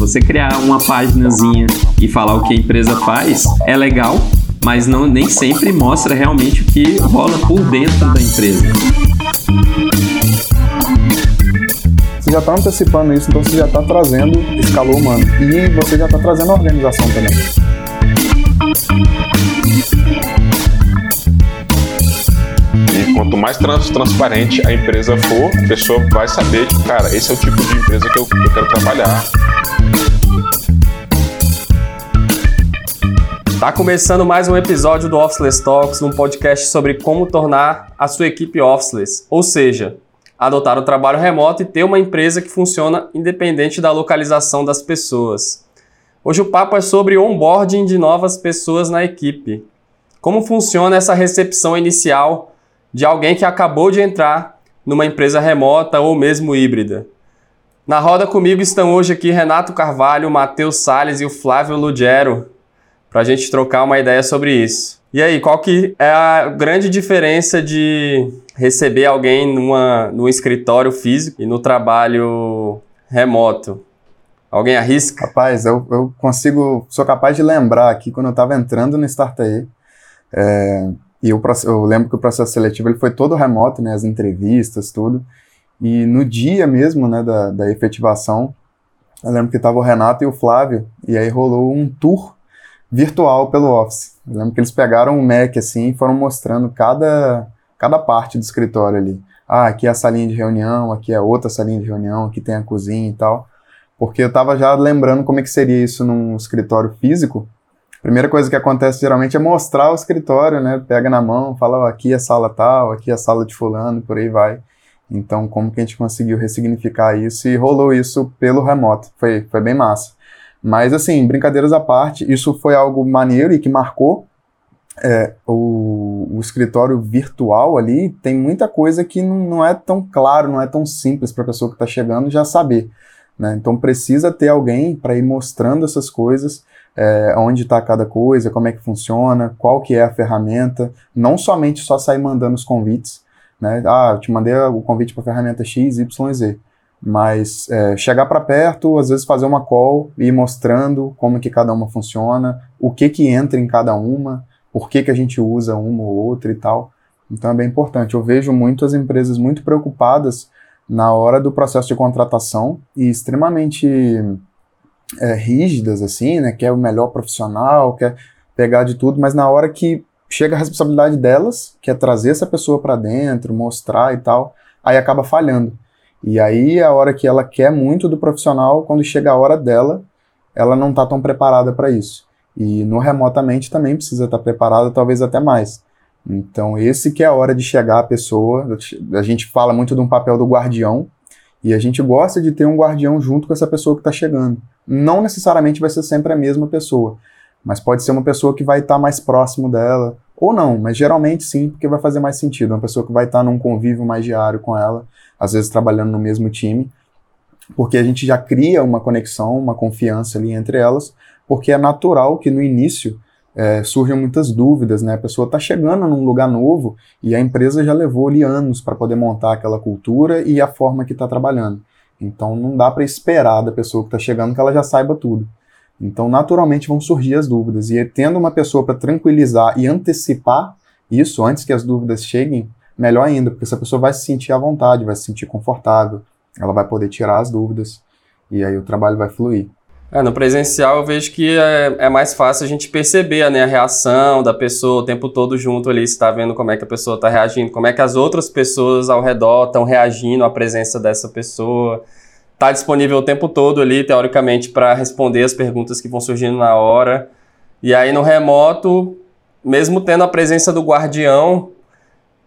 Você criar uma paginazinha e falar o que a empresa faz é legal, mas não nem sempre mostra realmente o que rola por dentro da empresa. Você já está antecipando isso, então você já está trazendo esse calor humano. E você já está trazendo a organização também. E quanto mais trans transparente a empresa for, a pessoa vai saber que, cara, esse é o tipo de empresa que eu, que eu quero trabalhar. Tá começando mais um episódio do Officeless Talks, um podcast sobre como tornar a sua equipe officeless, ou seja, adotar o trabalho remoto e ter uma empresa que funciona independente da localização das pessoas. Hoje o papo é sobre onboarding de novas pessoas na equipe. Como funciona essa recepção inicial de alguém que acabou de entrar numa empresa remota ou mesmo híbrida? Na roda comigo estão hoje aqui Renato Carvalho, Matheus Sales e o Flávio Lugero para a gente trocar uma ideia sobre isso. E aí, qual que é a grande diferença de receber alguém numa, num escritório físico e no trabalho remoto? Alguém arrisca? Rapaz, eu, eu consigo, sou capaz de lembrar aqui quando eu estava entrando no Startae, é, e eu, eu lembro que o processo seletivo ele foi todo remoto, né, as entrevistas, tudo, e no dia mesmo, né, da, da efetivação, eu lembro que estava o Renato e o Flávio, e aí rolou um tour virtual pelo Office. Eu lembro que eles pegaram um Mac assim e foram mostrando cada, cada parte do escritório ali. Ah, aqui é a salinha de reunião, aqui é outra salinha de reunião, aqui tem a cozinha e tal. Porque eu estava já lembrando como é que seria isso num escritório físico. A primeira coisa que acontece geralmente é mostrar o escritório, né? Pega na mão, fala, aqui é a sala tal, aqui é a sala de fulano, por aí vai. Então, como que a gente conseguiu ressignificar isso e rolou isso pelo remoto. Foi, foi bem massa. Mas, assim, brincadeiras à parte, isso foi algo maneiro e que marcou é, o, o, escritório virtual ali. Tem muita coisa que não, não é tão claro, não é tão simples para a pessoa que está chegando já saber. Né? Então, precisa ter alguém para ir mostrando essas coisas, é, onde está cada coisa, como é que funciona, qual que é a ferramenta. Não somente só sair mandando os convites. Né? Ah, eu te mandei o convite para a ferramenta X, Y, Z mas é, chegar para perto, às vezes fazer uma call e ir mostrando como que cada uma funciona, o que que entra em cada uma, por que que a gente usa uma ou outra e tal. Então é bem importante. Eu vejo muitas empresas muito preocupadas na hora do processo de contratação e extremamente é, rígidas, assim, né? Quer o melhor profissional, quer pegar de tudo, mas na hora que chega a responsabilidade delas, que é trazer essa pessoa para dentro, mostrar e tal, aí acaba falhando. E aí, a hora que ela quer muito do profissional, quando chega a hora dela, ela não está tão preparada para isso. E no remotamente também precisa estar tá preparada, talvez até mais. Então, esse que é a hora de chegar a pessoa. A gente fala muito de um papel do guardião, e a gente gosta de ter um guardião junto com essa pessoa que está chegando. Não necessariamente vai ser sempre a mesma pessoa, mas pode ser uma pessoa que vai estar tá mais próximo dela, ou não, mas geralmente sim, porque vai fazer mais sentido. Uma pessoa que vai estar num convívio mais diário com ela às vezes trabalhando no mesmo time, porque a gente já cria uma conexão, uma confiança ali entre elas, porque é natural que no início é, surjam muitas dúvidas, né? A pessoa está chegando num lugar novo e a empresa já levou ali anos para poder montar aquela cultura e a forma que está trabalhando. Então não dá para esperar da pessoa que está chegando que ela já saiba tudo. Então naturalmente vão surgir as dúvidas e tendo uma pessoa para tranquilizar e antecipar isso antes que as dúvidas cheguem, melhor ainda, porque essa pessoa vai se sentir à vontade, vai se sentir confortável, ela vai poder tirar as dúvidas e aí o trabalho vai fluir. É, no presencial eu vejo que é, é, mais fácil a gente perceber né, a reação da pessoa o tempo todo junto ali, está vendo como é que a pessoa está reagindo, como é que as outras pessoas ao redor estão reagindo à presença dessa pessoa. Está disponível o tempo todo ali, teoricamente, para responder as perguntas que vão surgindo na hora. E aí no remoto, mesmo tendo a presença do guardião,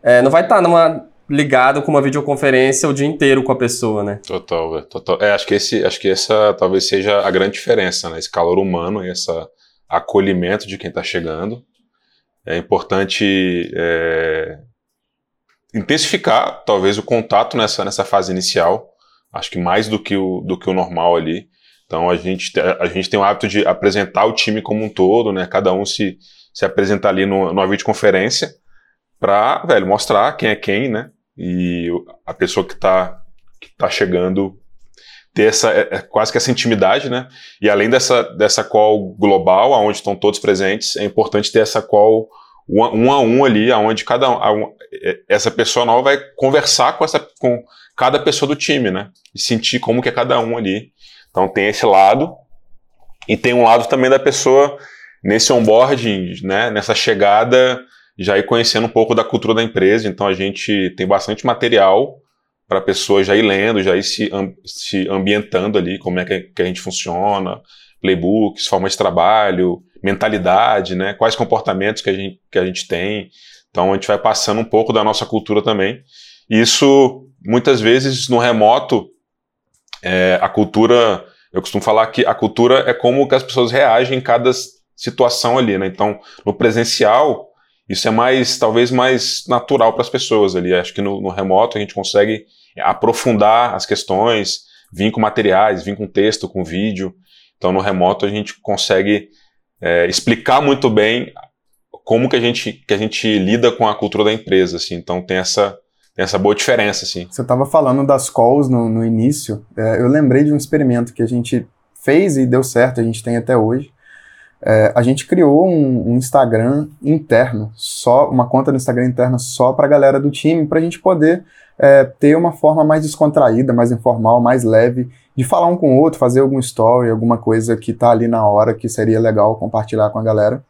é, não vai estar tá numa ligado com uma videoconferência o dia inteiro com a pessoa, né? Total, total. É, acho que esse, acho que essa talvez seja a grande diferença, né? Esse calor humano e esse acolhimento de quem está chegando. É importante é, intensificar, talvez, o contato nessa, nessa fase inicial. Acho que mais do que o, do que o normal ali. Então a gente, a gente tem o hábito de apresentar o time como um todo, né? Cada um se, se apresentar ali no, numa videoconferência para, velho, mostrar quem é quem, né? E a pessoa que está que tá chegando ter essa, é, é quase que essa intimidade, né? E além dessa, dessa call global, onde estão todos presentes, é importante ter essa call um a um ali, onde cada um, é, essa pessoa nova vai conversar com, essa, com cada pessoa do time, né? E sentir como que é cada um ali. Então tem esse lado, e tem um lado também da pessoa nesse onboarding, né? Nessa chegada, já ir conhecendo um pouco da cultura da empresa. Então a gente tem bastante material para a pessoa já ir lendo, já ir se, se ambientando ali, como é que, a gente funciona, playbooks, formas de trabalho, mentalidade, né? Quais comportamentos que a gente, que a gente tem. Então a gente vai passando um pouco da nossa cultura também. Isso, muitas vezes, no remoto, é, a cultura. Eu costumo falar que a cultura é como que as pessoas reagem em cada situação ali, né? Então, no presencial, isso é mais, talvez, mais natural para as pessoas ali. Acho que no, no, remoto a gente consegue aprofundar as questões, vir com materiais, vir com texto, com vídeo. Então, no remoto a gente consegue é, explicar muito bem como que a gente que a gente lida com a cultura da empresa, assim. Então tem essa tem essa boa diferença, assim. Você estava falando das calls no, no início. É, eu lembrei de um experimento que a gente fez e deu certo, a gente tem até hoje. É, a gente criou um, um, Instagram interno, só uma conta no Instagram interno só para a galera do time, para a gente poder é, ter uma forma mais descontraída, mais informal, mais leve de falar um com o outro, fazer algum story, alguma coisa que tá ali na hora que seria legal compartilhar com a galera.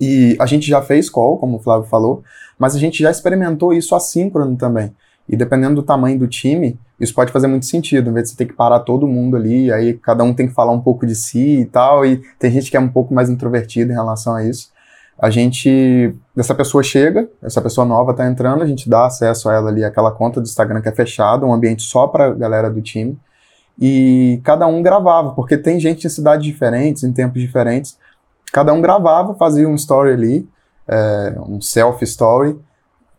E a gente já fez call, como o Flávio falou, mas a gente já experimentou isso assíncrono também. E dependendo do tamanho do time, isso pode fazer muito sentido, em vez de você ter que parar todo mundo ali, aí cada um tem que falar um pouco de si e tal, e tem gente que é um pouco mais introvertida em relação a isso. A gente, essa pessoa chega, essa pessoa nova tá entrando, a gente dá acesso a ela ali, aquela conta do Instagram que é fechada, um ambiente só para galera do time, e cada um gravava, porque tem gente em cidades diferentes, em tempos diferentes. Cada um gravava, fazia um story ali, é, um self-story,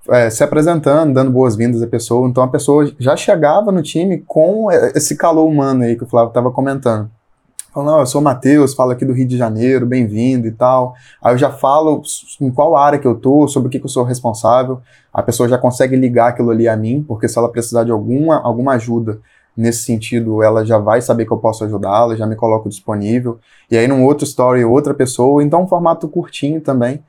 é, se apresentando, dando boas-vindas à pessoa. Então a pessoa já chegava no time com esse calor humano aí que o Flávio estava comentando. Falando, eu sou o Matheus, falo aqui do Rio de Janeiro, bem-vindo e tal. Aí eu já falo em qual área que eu tô, sobre o que, que eu sou responsável. A pessoa já consegue ligar aquilo ali a mim, porque se ela precisar de alguma, alguma ajuda nesse sentido, ela já vai saber que eu posso ajudá-la, já me coloco disponível. E aí, num outro story, outra pessoa. Então, um formato curtinho também.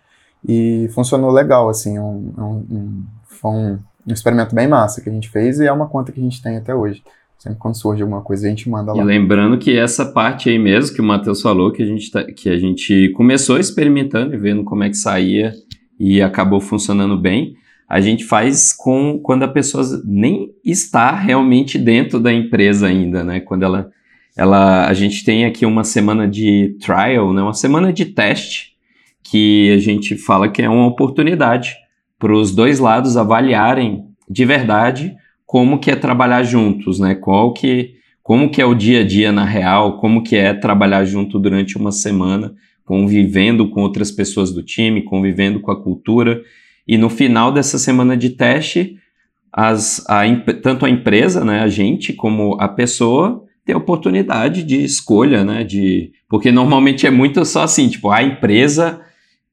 E funcionou legal, assim. Um, um, um, foi um, um experimento bem massa que a gente fez e é uma conta que a gente tem até hoje. Sempre quando surge alguma coisa, a gente manda lá. E lembrando que essa parte aí mesmo que o Matheus falou, que a gente, tá, que a gente começou experimentando e vendo como é que saía e acabou funcionando bem a gente faz com quando a pessoa nem está realmente dentro da empresa ainda, né? Quando ela, ela, a gente tem aqui uma semana de trial, né? Uma semana de teste que a gente fala que é uma oportunidade para os dois lados avaliarem de verdade como que é trabalhar juntos, né? Qual que, como que é o dia a dia na real, como que é trabalhar junto durante uma semana, convivendo com outras pessoas do time, convivendo com a cultura e no final dessa semana de teste, as, a, tanto a empresa, né, a gente, como a pessoa, tem oportunidade de escolha, né? De, porque normalmente é muito só assim, tipo, a empresa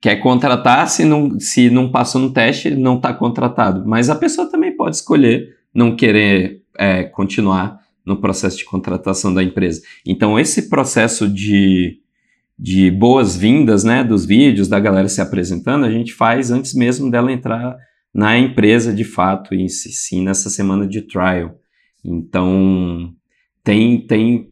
quer contratar, se não, se não passou no teste, não está contratado. Mas a pessoa também pode escolher não querer é, continuar no processo de contratação da empresa. Então, esse processo de de boas-vindas, né, dos vídeos, da galera se apresentando, a gente faz antes mesmo dela entrar na empresa de fato, e sim nessa semana de trial. Então, tem, tem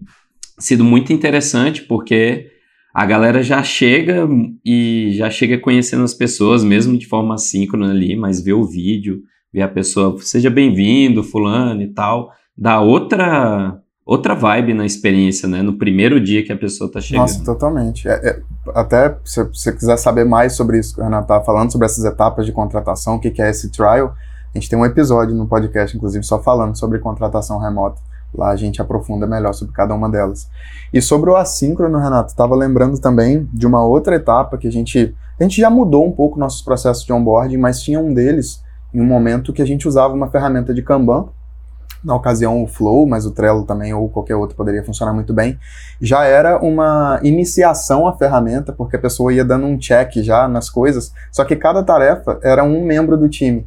sido muito interessante porque a galera já chega e já chega conhecendo as pessoas, mesmo de forma assíncrona ali, mas vê o vídeo, vê a pessoa, seja bem-vindo, fulano e tal, dá outra outra vibe na experiência, né? No primeiro dia que a pessoa tá chegando. Nossa, totalmente. É, é, até se você quiser saber mais sobre isso que o Renato tá falando, sobre essas etapas de contratação, o que, que é esse trial, a gente tem um episódio no podcast, inclusive, só falando sobre contratação remota. Lá a gente aprofunda melhor sobre cada uma delas. E sobre o assíncrono, Renato, estava lembrando também de uma outra etapa que a gente. A gente já mudou um pouco nossos processos de onboarding, mas tinha um deles em um momento que a gente usava uma ferramenta de Kanban, na ocasião o Flow, mas o Trello também ou qualquer outro poderia funcionar muito bem, já era uma iniciação à ferramenta, porque a pessoa ia dando um check já nas coisas, só que cada tarefa era um membro do time.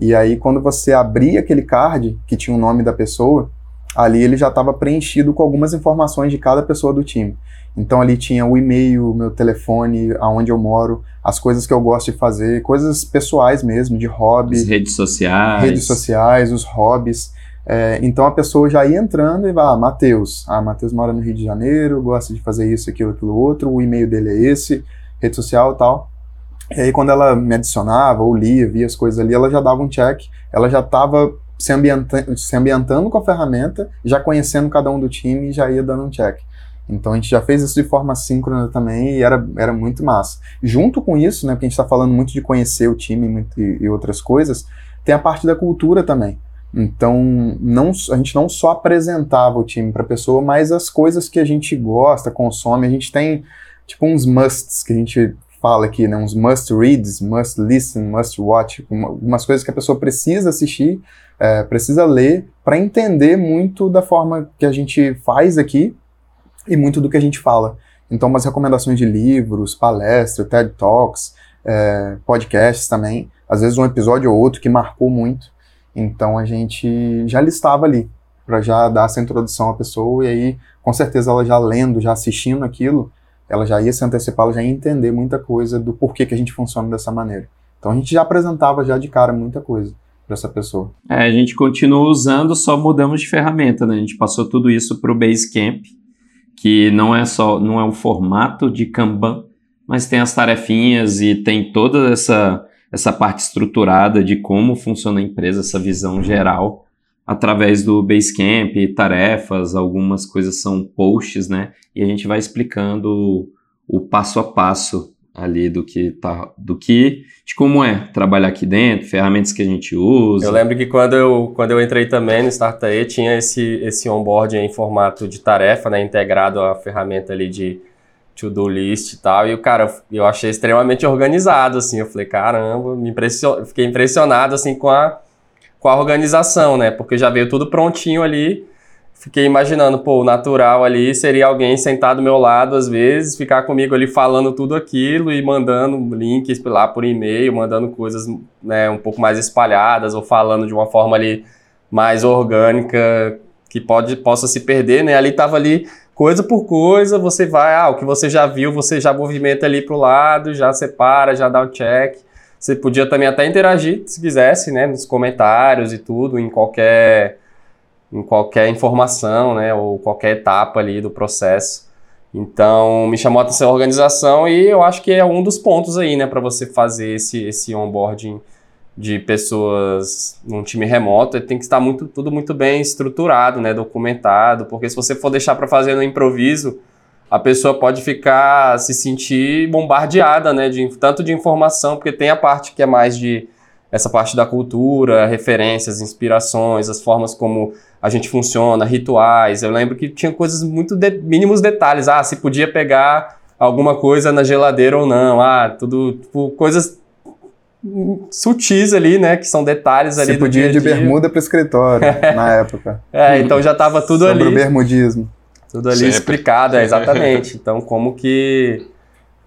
E aí quando você abria aquele card que tinha o nome da pessoa, ali ele já estava preenchido com algumas informações de cada pessoa do time. Então ali tinha o e-mail, meu telefone, aonde eu moro, as coisas que eu gosto de fazer, coisas pessoais mesmo, de hobby. As redes sociais. Redes sociais, os hobbies. É, então a pessoa já ia entrando e vai, ah, Matheus. Ah, Matheus mora no Rio de Janeiro, gosta de fazer isso, aquilo, aquilo outro, o e-mail dele é esse, rede social e tal. E aí quando ela me adicionava ou lia, via as coisas ali, ela já dava um check, ela já estava se, ambienta se ambientando com a ferramenta, já conhecendo cada um do time e já ia dando um check. Então a gente já fez isso de forma síncrona também e era, era muito massa. Junto com isso, né, porque a gente está falando muito de conhecer o time e, e, outras coisas, tem a parte da cultura também. Então não, a gente não só apresentava o time para a pessoa, mas as coisas que a gente gosta, consome. A gente tem tipo uns musts que a gente fala aqui, né, uns must reads, must listen, must watch, umas coisas que a pessoa precisa assistir, é, precisa ler para entender muito da forma que a gente faz aqui e muito do que a gente fala. Então, umas recomendações de livros, palestras, TED Talks, é, podcasts também. Às vezes um episódio ou outro que marcou muito. Então a gente já listava ali para já dar essa introdução à pessoa e aí com certeza ela já lendo, já assistindo aquilo, ela já ia se antecipar, ela já ia entender muita coisa do porquê que a gente funciona dessa maneira. Então a gente já apresentava já de cara muita coisa para essa pessoa. É, a gente continua usando, só mudamos de ferramenta, né? A gente passou tudo isso para o Basecamp que não é só não é um formato de Kanban, mas tem as tarefinhas e tem toda essa essa parte estruturada de como funciona a empresa, essa visão geral através do Basecamp, tarefas, algumas coisas são posts, né? E a gente vai explicando o passo a passo ali do que tá, do que, de como é trabalhar aqui dentro, ferramentas que a gente usa. Eu lembro que quando eu, quando eu entrei também no Startae, tinha esse, esse onboard em formato de tarefa, né, integrado à ferramenta ali de to-do list e tal, e o cara, eu achei extremamente organizado, assim, eu falei, caramba, me impression... fiquei impressionado, assim, com a, com a organização, né, porque já veio tudo prontinho ali, fiquei imaginando, pô, o natural ali seria alguém sentado do meu lado às vezes, ficar comigo ali falando tudo aquilo e mandando links lá por e-mail, mandando coisas né, um pouco mais espalhadas ou falando de uma forma ali mais orgânica que pode possa se perder, né? Ali tava ali coisa por coisa, você vai, ah, o que você já viu, você já movimenta ali pro lado, já separa, já dá o check. Você podia também até interagir, se quisesse, né, nos comentários e tudo, em qualquer em qualquer informação, né, ou qualquer etapa ali do processo. Então, me chamou a atenção a organização e eu acho que é um dos pontos aí, né, para você fazer esse, esse onboarding de pessoas num time remoto, tem que estar muito, tudo muito bem estruturado, né, documentado, porque se você for deixar para fazer no improviso, a pessoa pode ficar se sentir bombardeada, né, de tanto de informação, porque tem a parte que é mais de essa parte da cultura, referências, inspirações, as formas como a gente funciona, rituais. Eu lembro que tinha coisas muito de, mínimos detalhes. Ah, se podia pegar alguma coisa na geladeira ou não. Ah, tudo tipo, coisas sutis ali, né? Que são detalhes ali. Se podia ir de bermuda para o escritório na época. É, então já estava tudo Sobre ali. Sobre o bermudismo. Tudo ali Sempre. explicado, é, exatamente. Então, como que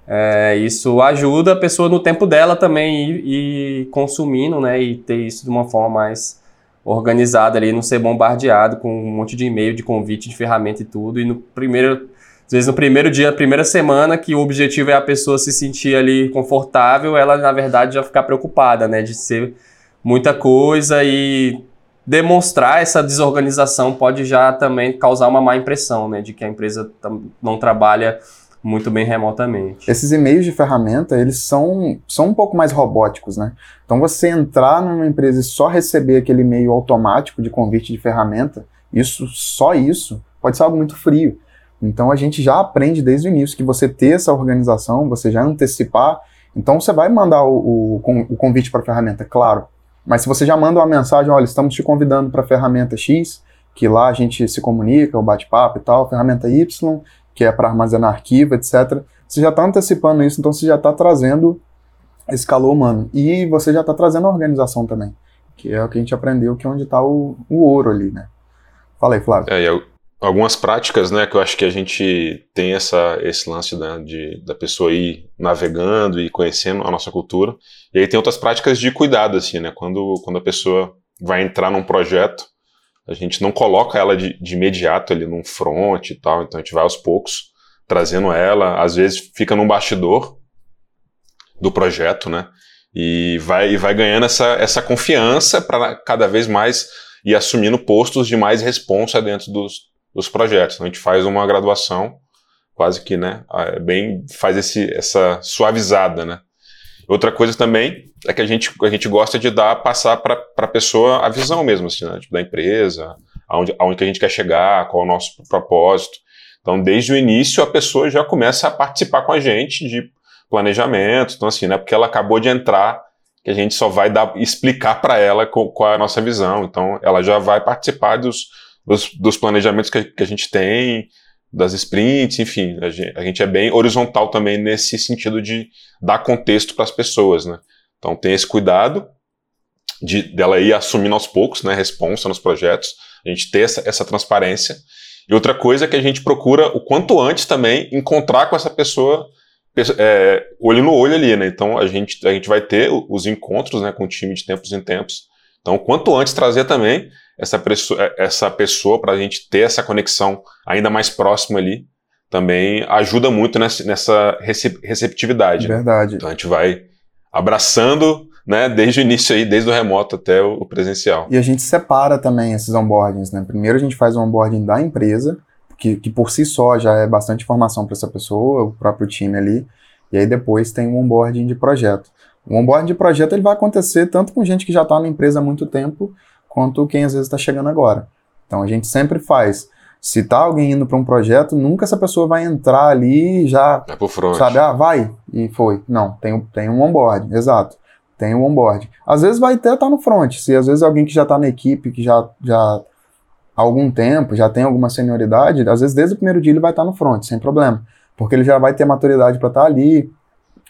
é, isso ajuda a pessoa no tempo dela também ir, ir consumindo, né? E ter isso de uma forma mais organizado ali, não ser bombardeado com um monte de e-mail, de convite, de ferramenta e tudo. E no primeiro, às vezes no primeiro dia, na primeira semana, que o objetivo é a pessoa se sentir ali confortável, ela na verdade já ficar preocupada, né? De ser muita coisa e demonstrar essa desorganização pode já também causar uma má impressão, né? De que a empresa não trabalha muito bem remotamente. Esses e-mails de ferramenta, eles são, são um pouco mais robóticos, né? Então você entrar numa empresa e só receber aquele e-mail automático de convite de ferramenta, isso, só isso, pode ser algo muito frio. Então a gente já aprende desde o início que você ter essa organização, você já antecipar, então você vai mandar o, o, o convite para a ferramenta, claro. Mas se você já manda uma mensagem, olha, estamos te convidando para a ferramenta X, que lá a gente se comunica, o bate-papo e tal, ferramenta Y, que é para armazenar arquivo, etc. Você já está antecipando isso, então você já está trazendo esse calor humano. E você já está trazendo a organização também, que é o que a gente aprendeu, que é onde está o, o, ouro ali, né? Fala aí, Flávio. É, e algumas práticas, né, que eu acho que a gente tem essa, esse lance né, de, da pessoa ir navegando e conhecendo a nossa cultura. E aí tem outras práticas de cuidado, assim, né? Quando, quando a pessoa vai entrar num projeto, A gente não coloca ela de, de imediato ali num front e tal, então a gente vai aos poucos trazendo ela, às vezes fica num bastidor do projeto, né? E vai, e vai ganhando essa, essa confiança para cada vez mais ir assumindo postos de mais responsa dentro dos, dos projetos. Então a gente faz uma graduação quase que, né, bem faz esse, essa suavizada, né? Outra coisa também é que a gente, a gente gosta de dar, passar para a pessoa a visão mesmo, assim, né? tipo, da empresa, aonde, aonde que a gente quer chegar, qual é o nosso propósito. Então, desde o início, a pessoa já começa a participar com a gente de planejamento. Então, assim, né? Porque ela acabou de entrar, que a gente só vai dar, explicar para ela qual, qual, é a nossa visão. Então, ela já vai participar dos, dos, dos planejamentos que, que a gente tem, das sprints, enfim, a gente, a gente, é bem horizontal também nesse sentido de dar contexto para as pessoas, né? Então tem esse cuidado de dela ir assumindo aos poucos, né, responsa nos projetos, a gente ter essa, essa transparência. E outra coisa é que a gente procura o quanto antes também encontrar com essa pessoa é, olho no olho ali, né? Então a gente, a gente vai ter os encontros né, com o time de tempos em tempos. Então, quanto antes trazer também essa, essa pessoa para a gente ter essa conexão ainda mais próxima ali, também ajuda muito nessa, receptividade. Verdade. Né? Então a gente vai abraçando, né, desde o início aí, desde o remoto até o presencial. E a gente separa também esses onboardings, né? Primeiro a gente faz o onboarding da empresa, que, que por si só já é bastante informação para essa pessoa, o próprio time ali, e aí depois tem o onboarding de projeto. O onboarding de projeto ele vai acontecer tanto com gente que já está na empresa há muito tempo, quanto quem às vezes está chegando agora. Então a gente sempre faz. Se tá alguém indo para um projeto, nunca essa pessoa vai entrar ali e já. É pro front. Sabe, ah, vai e foi. Não, tem, tem um onboard, exato. Tem um onboard. Às vezes vai até estar tá no front. Se às vezes alguém que já está na equipe, que já, já há algum tempo, já tem alguma senioridade, às vezes desde o primeiro dia ele vai estar tá no front, sem problema. Porque ele já vai ter maturidade para estar tá ali,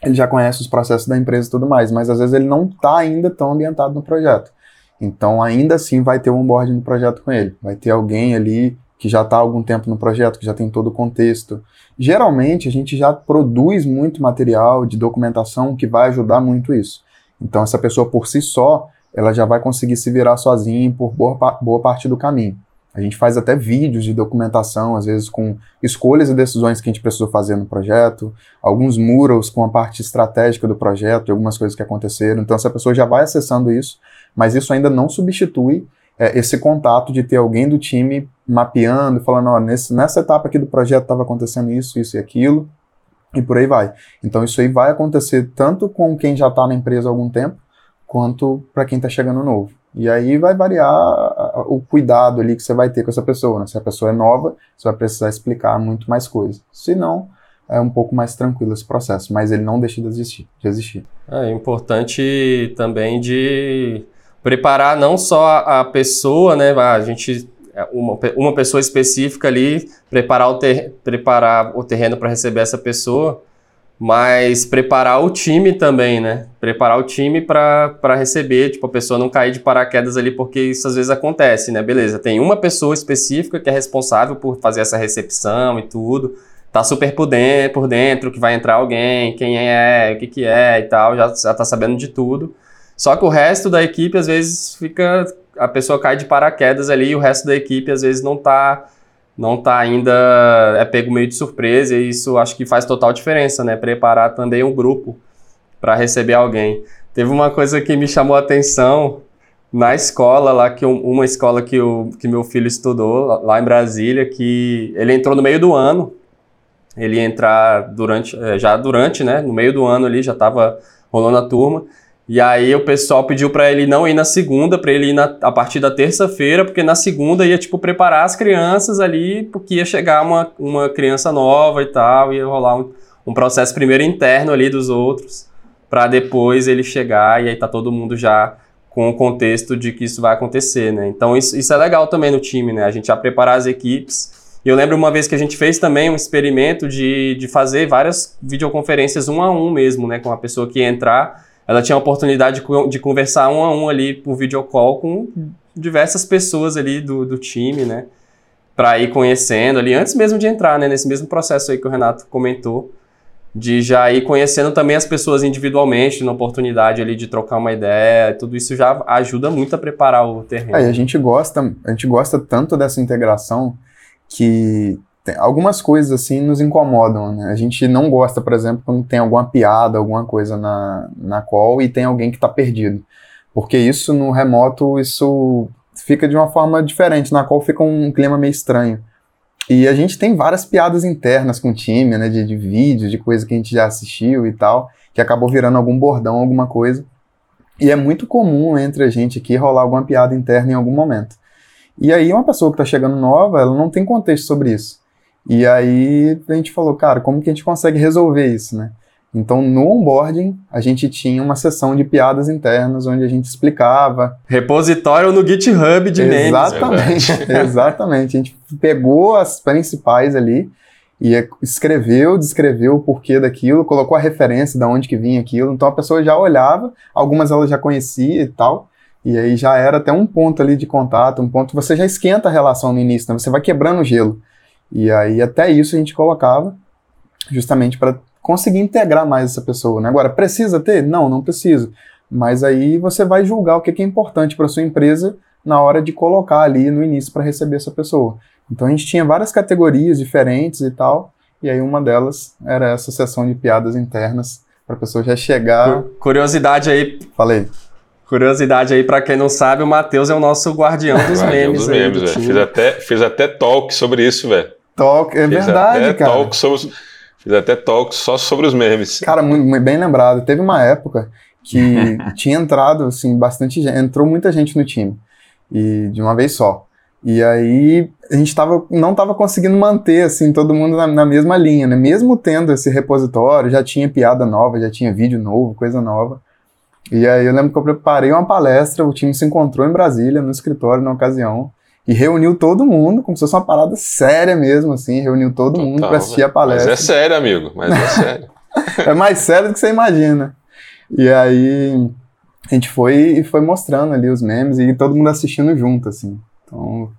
ele já conhece os processos da empresa e tudo mais, mas às vezes ele não está ainda tão ambientado no projeto. Então, ainda assim, vai ter um onboarding no projeto com ele. Vai ter alguém ali que já está há algum tempo no projeto, que já tem todo o contexto. Geralmente, a gente já produz muito material de documentação que vai ajudar muito isso. Então, essa pessoa por si só, ela já vai conseguir se virar sozinha por boa, boa parte do caminho. A gente faz até vídeos de documentação, às vezes com escolhas e decisões que a gente precisou fazer no projeto, alguns murals com a parte estratégica do projeto, algumas coisas que aconteceram. Então, essa pessoa já vai acessando isso, mas isso ainda não substitui é, esse contato de ter alguém do time mapeando, falando, ó, nesse, nessa etapa aqui do projeto estava acontecendo isso, isso e aquilo, e por aí vai. Então, isso aí vai acontecer tanto com quem já está na empresa há algum tempo, quanto para quem está chegando novo. E aí vai variar o cuidado ali que você vai ter com essa pessoa. Né? Se a pessoa é nova, você vai precisar explicar muito mais coisas. Se não, é um pouco mais tranquilo esse processo, mas ele não deixa de existir. De existir. É importante também de preparar não só a pessoa, né? A gente uma, uma pessoa específica ali preparar o, ter, preparar o terreno para receber essa pessoa, mas preparar o time também, né? Preparar o time para receber, tipo, a pessoa não cair de paraquedas ali, porque isso às vezes acontece, né? Beleza, tem uma pessoa específica que é responsável por fazer essa recepção e tudo, tá super por dentro, por dentro que vai entrar alguém, quem é, o que que é e tal, já, já tá sabendo de tudo. Só que o resto da equipe às vezes fica, a pessoa cai de paraquedas ali e o resto da equipe às vezes não tá não tá ainda é pego meio de surpresa e isso acho que faz total diferença, né? Preparar também um grupo para receber alguém. Teve uma coisa que me chamou a atenção na escola lá que uma escola que, o, que meu filho estudou lá em Brasília que ele entrou no meio do ano ele ia entrar durante é, já durante né no meio do ano ali já estava rolando a turma e aí o pessoal pediu para ele não ir na segunda, para ele ir na, a partir da terça-feira, porque na segunda ia tipo preparar as crianças ali, porque ia chegar uma, uma criança nova e tal, ia rolar um, um processo primeiro interno ali dos outros, para depois ele chegar e aí tá todo mundo já com o contexto de que isso vai acontecer, né? Então isso, isso é legal também no time, né? A gente já preparar as equipes. Eu lembro uma vez que a gente fez também um experimento de, de fazer várias videoconferências um a um mesmo, né? Com a pessoa que ia entrar ela tinha a oportunidade de, conversar um a um ali por videocall com diversas pessoas ali do, do time, né? Para ir conhecendo ali, antes mesmo de entrar, né? Nesse mesmo processo aí que o Renato comentou. de já ir conhecendo também as pessoas individualmente, na oportunidade ali de trocar uma ideia, tudo isso já ajuda muito a preparar o terreno. É, a gente gosta, a gente gosta tanto dessa integração que algumas coisas assim nos incomodam, né? A gente não gosta, por exemplo, quando tem alguma piada, alguma coisa na, na call e tem alguém que está perdido. Porque isso no remoto, isso fica de uma forma diferente, na qual fica um clima meio estranho. E a gente tem várias piadas internas com o time, né, de, de vídeos, de coisa que a gente já assistiu e tal, que acabou virando algum bordão, alguma coisa. E é muito comum entre a gente aqui rolar alguma piada interna em algum momento. E aí uma pessoa que está chegando nova, ela não tem contexto sobre isso. E aí a gente falou, cara, como que a gente consegue resolver isso, né? Então, no onboarding, a gente tinha uma sessão de piadas internas onde a gente explicava. Repositório no GitHub de memes. Exatamente, exatamente. A gente pegou as principais ali e escreveu, descreveu o porquê daquilo, colocou a referência de onde que vinha aquilo. Então a pessoa já olhava, algumas ela já conhecia e tal. E aí já era até um ponto ali de contato, um ponto você já esquenta a relação no início, né? você vai quebrando o gelo. E aí até isso a gente colocava justamente para conseguir integrar mais essa pessoa. Né? Agora, precisa ter? Não, não precisa. Mas aí você vai julgar o que é importante para sua empresa na hora de colocar ali no início para receber essa pessoa. Então a gente tinha várias categorias diferentes e tal, e aí uma delas era essa sessão de piadas internas para a pessoa já chegar. Curiosidade aí. Falei. Curiosidade aí para quem não sabe, o Matheus é o nosso guardião dos guardião memes. Dos memes, velho. Fiz até, fiz até talk sobre isso, velho. Talk, é fiz verdade, cara. Talk sobre Fiz até talks só sobre os memes. Cara, muito, bem lembrado. Teve uma época que tinha entrado, assim, bastante gente. Entrou muita gente no time. E de uma vez só. E aí a gente tava, não estava conseguindo manter assim todo mundo na, na, mesma linha, né? Mesmo tendo esse repositório, já tinha piada nova, já tinha vídeo novo, coisa nova. E aí eu lembro que eu preparei uma palestra, o time se encontrou em Brasília, no escritório, na ocasião e reuniu todo mundo, como se fosse uma parada séria mesmo, assim, reuniu todo Total, mundo para assistir a palestra. Mas é sério, amigo, mas é sério. é mais sério do que você imagina. E aí a gente foi e foi mostrando ali os memes e todo mundo assistindo junto, assim. Então,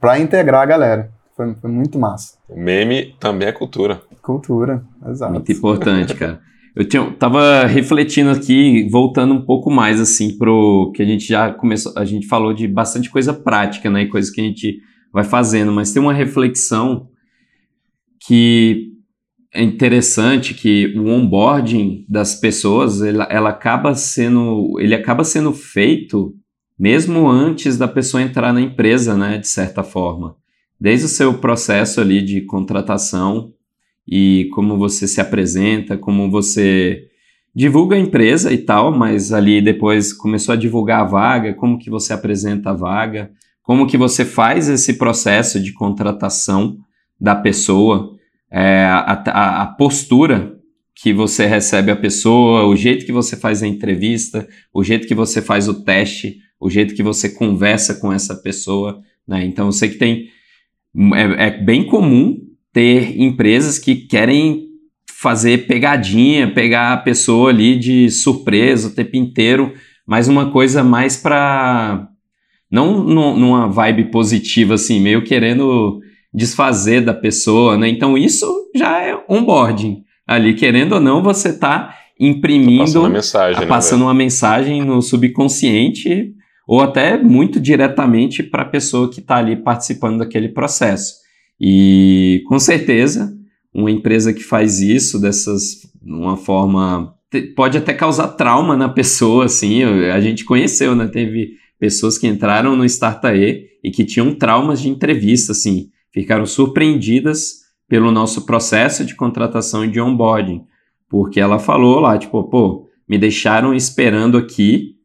para integrar a galera. Foi, foi muito massa. O meme também é cultura. Cultura, exato. Muito importante, cara. Eu tinha, tava refletindo aqui, voltando um pouco mais assim pro que a gente já começou, a gente falou de bastante coisa prática, né, e coisas que a gente vai fazendo, mas tem uma reflexão que é interessante que o onboarding das pessoas, ela, ela acaba sendo, ele acaba sendo feito mesmo antes da pessoa entrar na empresa, né, de certa forma. Desde o seu processo ali de contratação, e como você se apresenta, como você divulga a empresa e tal, mas ali depois começou a divulgar a vaga, como que você apresenta a vaga, como que você faz esse processo de contratação da pessoa, é, a, a, a postura que você recebe a pessoa, o jeito que você faz a entrevista, o jeito que você faz o teste, o jeito que você conversa com essa pessoa, né? Então eu sei que tem é, é bem comum ter empresas que querem fazer pegadinha, pegar a pessoa ali de surpresa o tempo inteiro, mas uma coisa mais para não numa vibe positiva assim, meio querendo desfazer da pessoa, né? Então isso já é onboarding. Ali querendo ou não, você está imprimindo, passando, uma mensagem, né, passando uma mensagem no subconsciente ou até muito diretamente para a pessoa que está ali participando daquele processo. E com certeza, uma empresa que faz isso dessas uma forma pode até causar trauma na pessoa, assim. A gente conheceu, né? Teve pessoas que entraram no Startae e que tinham traumas de entrevista, assim, ficaram surpreendidas pelo nosso processo de contratação e de onboarding, porque ela falou lá, tipo, pô, me deixaram esperando aqui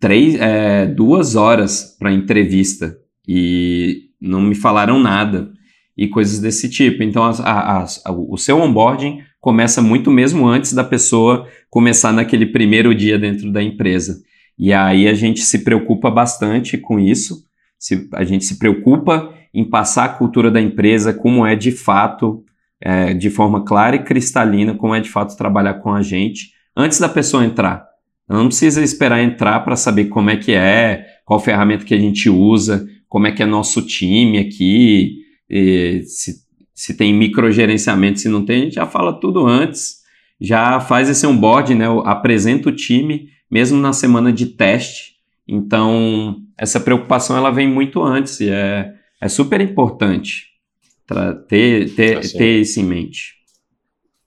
três, é, duas horas para entrevista e não me falaram nada e coisas desse tipo. Então, a, a, a, o seu onboarding começa muito mesmo antes da pessoa começar naquele primeiro dia dentro da empresa. E aí a gente se preocupa bastante com isso, se, a gente se preocupa em passar a cultura da empresa como é de fato, é, de forma clara e cristalina, como é de fato trabalhar com a gente, antes da pessoa entrar. Não precisa esperar entrar para saber como é que é, qual ferramenta que a gente usa, como é que é nosso time aqui, se, se tem microgerenciamento, se não tem, a gente já fala tudo antes já faz esse onboard, né? Apresenta o time, mesmo na semana de teste. Então, essa preocupação ela vem muito antes e é, é super importante ter, ter, assim, ter isso em mente.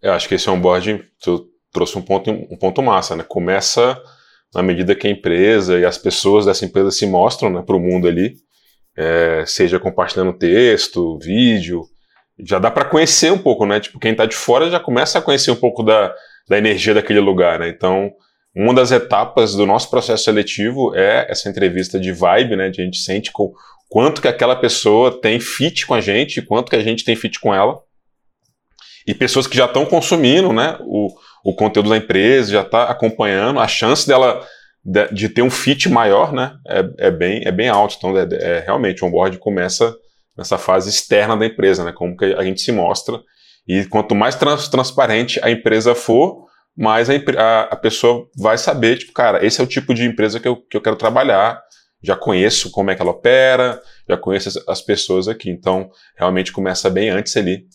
Eu acho que esse onboard tu trouxe um ponto, um ponto massa, né? Começa na medida que a empresa e as pessoas dessa empresa se mostram né, para o mundo ali, é, seja compartilhando texto, vídeo, já dá para conhecer um pouco, né? Tipo, quem está de fora já começa a conhecer um pouco da, da energia daquele lugar, né? Então, uma das etapas do nosso processo seletivo é essa entrevista de vibe, né? De a gente sente com quanto que aquela pessoa tem fit com a gente, quanto que a gente tem fit com ela. E pessoas que já estão consumindo, né? O, o conteúdo da empresa, já está acompanhando, a chance dela de, de, ter um fit maior, né? É, é bem, é bem alto. Então, é, é realmente o onboard começa nessa fase externa da empresa, né? Como que a gente se mostra. E quanto mais trans, transparente a empresa for, mais a, a, a, pessoa vai saber, tipo, cara, esse é o tipo de empresa que eu, que eu quero trabalhar, já conheço como é que ela opera, já conheço as, as pessoas aqui. Então, realmente começa bem antes ali.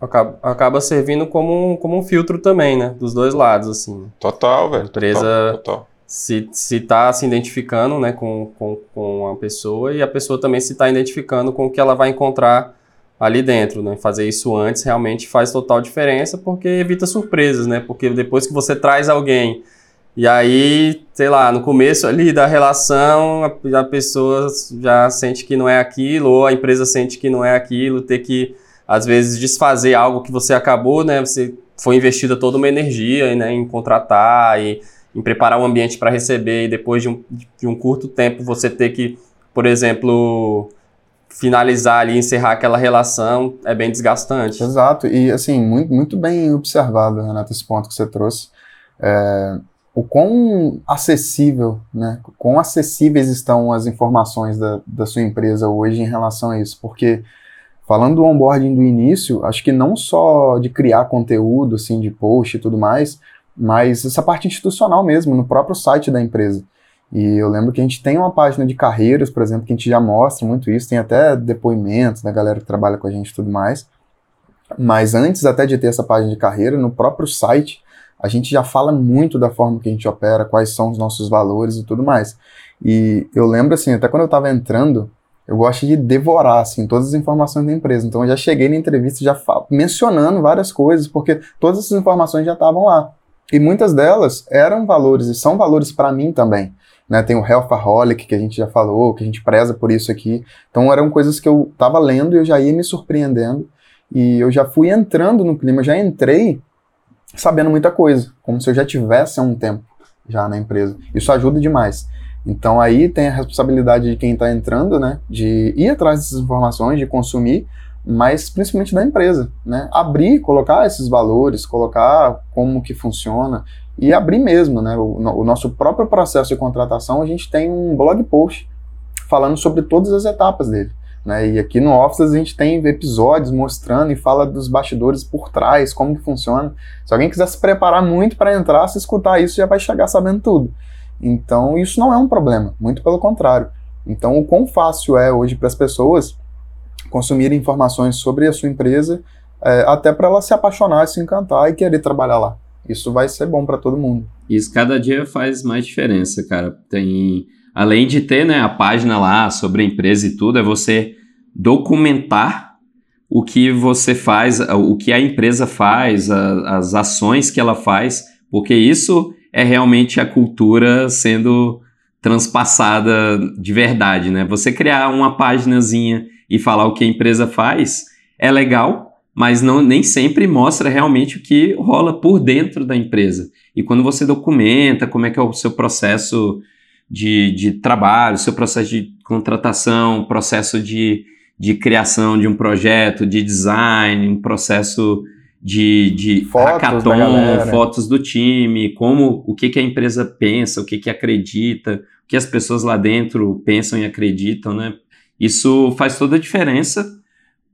Acaba, acaba servindo como um, como um filtro também, né? Dos dois lados, assim. Total, velho. Empresa total, total se está se identificando né, com, com, com a pessoa e a pessoa também se está identificando com o que ela vai encontrar ali dentro. Né? Fazer isso antes realmente faz total diferença porque evita surpresas, né? Porque depois que você traz alguém e aí, sei lá, no começo ali da relação, a, a pessoa já sente que não é aquilo, ou a empresa sente que não é aquilo, ter que, às vezes, desfazer algo que você acabou, né? Você foi investida toda uma energia né, em contratar e em preparar o ambiente para receber e depois de um, de um curto tempo você ter que, por exemplo, finalizar ali, encerrar aquela relação, é bem desgastante. Exato, e assim, muito, muito bem observado, Renato, esse ponto que você trouxe. É, o quão acessível, né, quão acessíveis estão as informações da, da sua empresa hoje em relação a isso, porque falando do onboarding do início, acho que não só de criar conteúdo, assim, de post e tudo mais, mas essa parte institucional mesmo, no próprio site da empresa. E eu lembro que a gente tem uma página de carreiras, por exemplo, que a gente já mostra muito isso, tem até depoimentos da galera que trabalha com a gente e tudo mais. Mas antes até de ter essa página de carreira, no próprio site, a gente já fala muito da forma que a gente opera, quais são os nossos valores e tudo mais. E eu lembro assim, até quando eu estava entrando, eu gosto de devorar assim todas as informações da empresa. Então eu já cheguei na entrevista já mencionando várias coisas, porque todas essas informações já estavam lá. E muitas delas eram valores e são valores para mim também. Né? Tem o Healthaholic, que a gente já falou, que a gente preza por isso aqui. Então eram coisas que eu estava lendo e eu já ia me surpreendendo. E eu já fui entrando no clima, já entrei sabendo muita coisa, como se eu já tivesse há um tempo já na empresa. Isso ajuda demais. Então aí tem a responsabilidade de quem está entrando, né, de ir atrás dessas informações, de consumir, mas principalmente da empresa, né? Abrir, colocar esses valores, colocar como que funciona e abrir mesmo, né? O, o, nosso próprio processo de contratação, a gente tem um blog post falando sobre todas as etapas dele. Né? E aqui no Office a gente tem episódios mostrando e fala dos bastidores por trás, como que funciona. Se alguém quiser se preparar muito para entrar, se escutar isso, já vai chegar sabendo tudo. Então, isso não é um problema, muito pelo contrário. Então, o quão fácil é hoje para as pessoas consumir informações sobre a sua empresa, é, até para ela se apaixonar, se encantar e querer trabalhar lá. Isso vai ser bom para todo mundo. Isso cada dia faz mais diferença, cara. Tem, além de ter né, a página lá sobre a empresa e tudo, é você documentar o que você faz, o que a empresa faz, a, as ações que ela faz, porque isso é realmente a cultura sendo transpassada de verdade, né? Você criar uma páginazinha e falar o que a empresa faz é legal, mas não, nem sempre mostra realmente o que rola por dentro da empresa. E quando você documenta como é que é o seu processo de, de trabalho, seu processo de contratação, processo de, de criação de um projeto, de design, um processo de, de fotos hackathon, fotos do time, como o que, que a empresa pensa, o que, que acredita, o que as pessoas lá dentro pensam e acreditam, né? Isso faz toda a diferença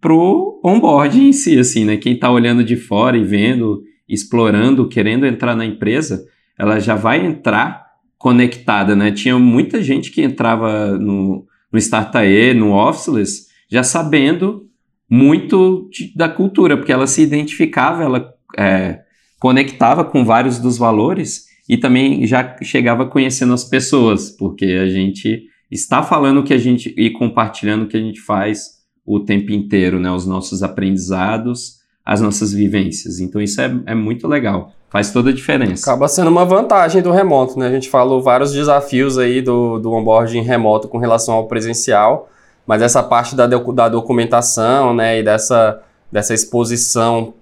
pro onboard em si, assim, né? Quem está olhando de fora e vendo, explorando, querendo entrar na empresa, ela já vai entrar conectada, né? Tinha muita gente que entrava no, no Startae, no Officeless, já sabendo muito de, da cultura, porque ela se identificava, ela é, conectava com vários dos valores e também já chegava conhecendo as pessoas, porque a gente está falando o que a gente e compartilhando o que a gente faz o tempo inteiro, né? Os nossos aprendizados, as nossas vivências. Então isso é, é muito legal. Faz toda a diferença. Acaba sendo uma vantagem do remoto, né? A gente falou vários desafios aí do, do onboarding remoto com relação ao presencial, mas essa parte da, da documentação, né, e dessa, dessa exposição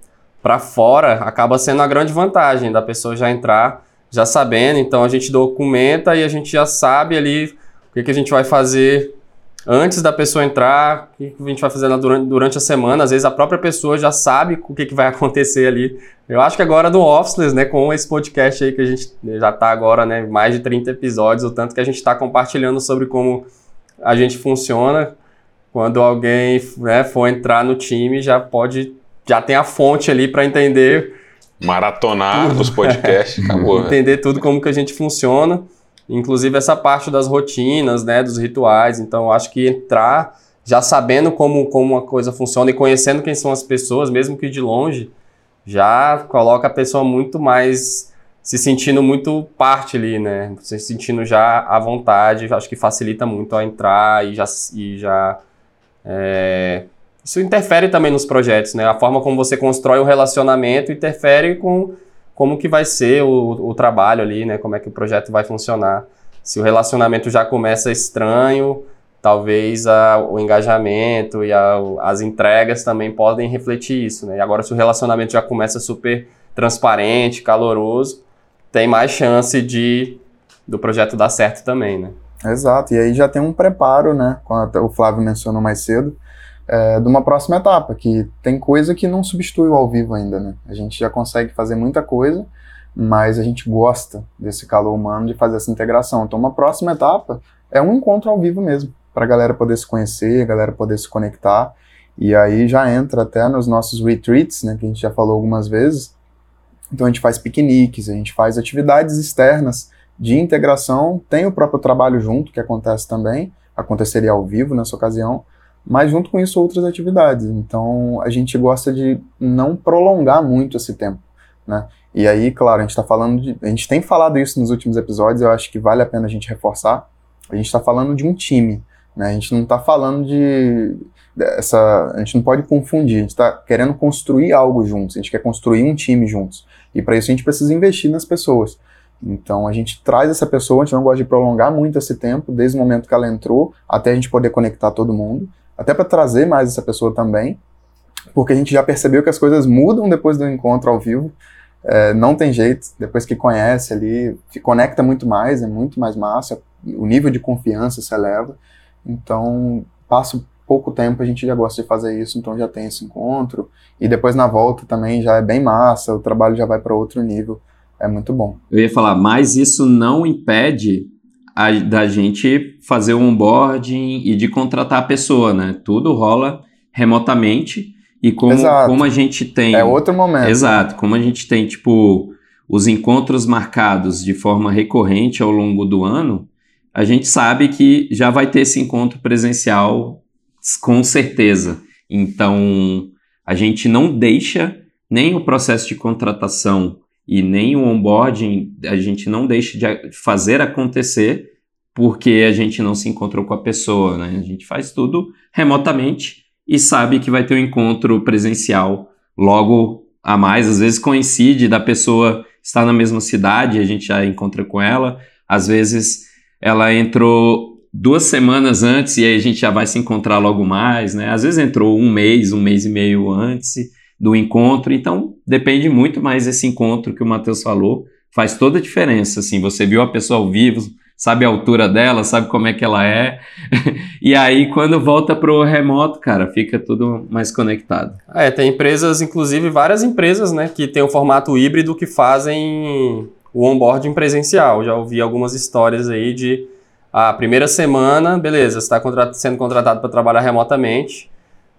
para fora acaba sendo a grande vantagem da pessoa já entrar já sabendo. Então a gente documenta e a gente já sabe ali o que, que a gente vai fazer antes da pessoa entrar, o que a gente vai fazer durante, durante a semana. Às vezes a própria pessoa já sabe o que, que vai acontecer ali. Eu acho que agora no Officeless, né, com esse podcast aí que a gente já está agora, né, mais de 30 episódios, o tanto que a gente está compartilhando sobre como a gente funciona. Quando alguém né, for entrar no time, já pode, já tem a fonte ali para entender. Maratonar tudo. os podcasts, acabou. Né? entender tudo como que a gente funciona. Inclusive essa parte das rotinas, né, dos rituais. Então, acho que entrar já sabendo como, como a coisa funciona e conhecendo quem são as pessoas, mesmo que de longe, já coloca a pessoa muito mais se sentindo muito parte ali, né? Se sentindo já à vontade, acho que facilita muito a entrar e já, e já é... isso interfere também nos projetos, né? A forma como você constrói o relacionamento interfere com como que vai ser o, o trabalho ali, né? Como é que o projeto vai funcionar. Se o relacionamento já começa estranho, talvez a, o engajamento e a, as entregas também podem refletir isso, né? E agora se o relacionamento já começa super transparente, caloroso, tem mais chance de do projeto dar certo também, né? Exato, e aí já tem um preparo, né? Como o Flávio mencionou mais cedo, é, de uma próxima etapa, que tem coisa que não substitui o ao vivo ainda, né? A gente já consegue fazer muita coisa, mas a gente gosta desse calor humano de fazer essa integração. Então, uma próxima etapa é um encontro ao vivo mesmo, para a galera poder se conhecer, a galera poder se conectar. E aí já entra até nos nossos retreats, né, que a gente já falou algumas vezes. Então a gente faz piqueniques, a gente faz atividades externas de integração, tem o próprio trabalho junto, que acontece também, aconteceria ao vivo nessa ocasião, mas junto com isso outras atividades. Então a gente gosta de não prolongar muito esse tempo, né? E aí, claro, a gente está falando de, a gente tem falado isso nos últimos episódios, eu acho que vale a pena a gente reforçar. A gente está falando de um time, né? A gente não está falando de essa, a gente não pode confundir. A gente está querendo construir algo juntos. A gente quer construir um time juntos. E para isso a gente precisa investir nas pessoas. Então a gente traz essa pessoa, a gente não gosta de prolongar muito esse tempo, desde o momento que ela entrou até a gente poder conectar todo mundo até para trazer mais essa pessoa também, porque a gente já percebeu que as coisas mudam depois do encontro ao vivo. É, não tem jeito, depois que conhece ali, se conecta muito mais, é muito mais massa, o nível de confiança se eleva. Então, passa pouco tempo, a gente já gosta de fazer isso, então já tem esse encontro. E depois na volta também já é bem massa, o trabalho já vai para outro nível. É muito bom. Eu ia falar, mas isso não impede a, da gente fazer o onboarding e de contratar a pessoa, né? Tudo rola remotamente e como, como a gente tem... É outro momento. Exato, como a gente tem, tipo, os encontros marcados de forma recorrente ao longo do ano, a gente sabe que já vai ter esse encontro presencial com certeza. Então, a gente não deixa nem o processo de contratação e nem o onboarding a gente não deixa de fazer acontecer porque a gente não se encontrou com a pessoa, né? A gente faz tudo remotamente e sabe que vai ter um encontro presencial logo a mais, às vezes coincide da pessoa estar na mesma cidade, a gente já encontra com ela, às vezes ela entrou duas semanas antes e aí a gente já vai se encontrar logo mais, né? Às vezes entrou um mês, um mês e meio antes do encontro, então depende muito mais desse encontro que o Matheus falou, faz toda a diferença, assim, você viu a pessoa ao vivo, sabe a altura dela, sabe como é que ela é, e aí quando volta pro remoto, cara, fica tudo mais conectado. É, tem empresas, inclusive várias empresas, né, que tem o um formato híbrido que fazem o onboarding presencial, já ouvi algumas histórias aí de a primeira semana, beleza, está contrat sendo contratado para trabalhar remotamente,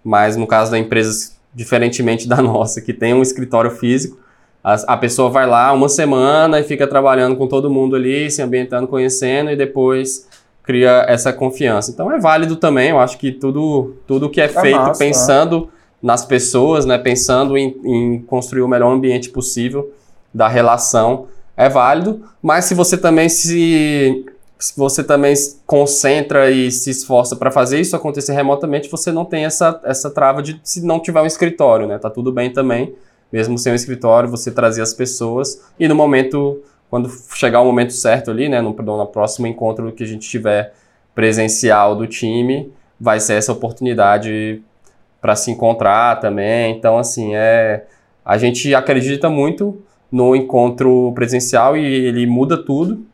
mas no caso da empresa, diferentemente da nossa, que tem um escritório físico, a, a pessoa vai lá uma semana e fica trabalhando com todo mundo ali, se ambientando, conhecendo e depois cria essa confiança. Então é válido também, eu acho que tudo, tudo que é, é feito massa, pensando nas pessoas, né, pensando em, em construir o melhor ambiente possível, da relação é válido, mas se você também se você também concentra e se esforça para fazer isso acontecer remotamente, você não tem essa, essa trava de se não tiver um escritório, né? Tá tudo bem também, mesmo sem um escritório, você trazer as pessoas e no momento, quando chegar o momento certo ali, né? No, no próximo encontro que a gente tiver presencial do time, vai ser essa oportunidade para se encontrar também. Então, assim, é a gente acredita muito no encontro presencial e ele muda tudo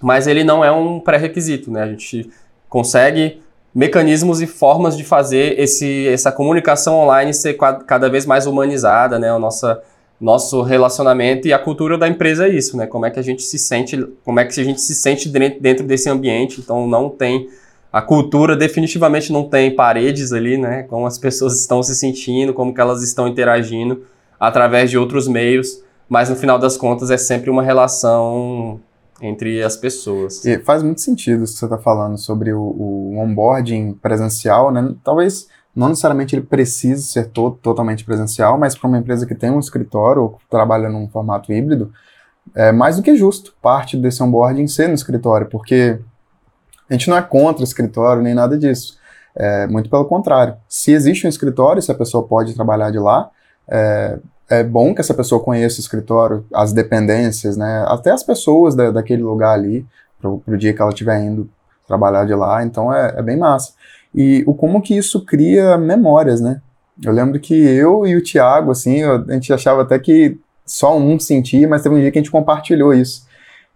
mas ele não é um pré-requisito, né? A gente consegue mecanismos e formas de fazer esse, essa comunicação online ser cada vez mais humanizada, né? O nossa, nosso relacionamento e a cultura da empresa é isso, né? Como é que a gente se sente, como é que a gente se sente dentro desse ambiente. Então não tem a cultura definitivamente não tem paredes ali, né? Como as pessoas estão se sentindo, como que elas estão interagindo através de outros meios, mas no final das contas é sempre uma relação entre as pessoas. E faz muito sentido isso que você está falando sobre o, o, onboarding presencial, né? Talvez não necessariamente ele precise ser to totalmente presencial, mas para uma empresa que tem um escritório ou trabalha num formato híbrido, é mais do que justo parte desse onboarding ser no escritório, porque a gente não é contra escritório nem nada disso. É, muito pelo contrário. Se existe um escritório, se a pessoa pode trabalhar de lá, é, é bom que essa pessoa conheça o escritório, as dependências, né? Até as pessoas da, daquele lugar ali, pro, pro dia que ela estiver indo trabalhar de lá. Então é, é bem massa. E o como que isso cria memórias, né? Eu lembro que eu e o Thiago, assim, a gente achava até que só um sentia, mas teve um dia que a gente compartilhou isso.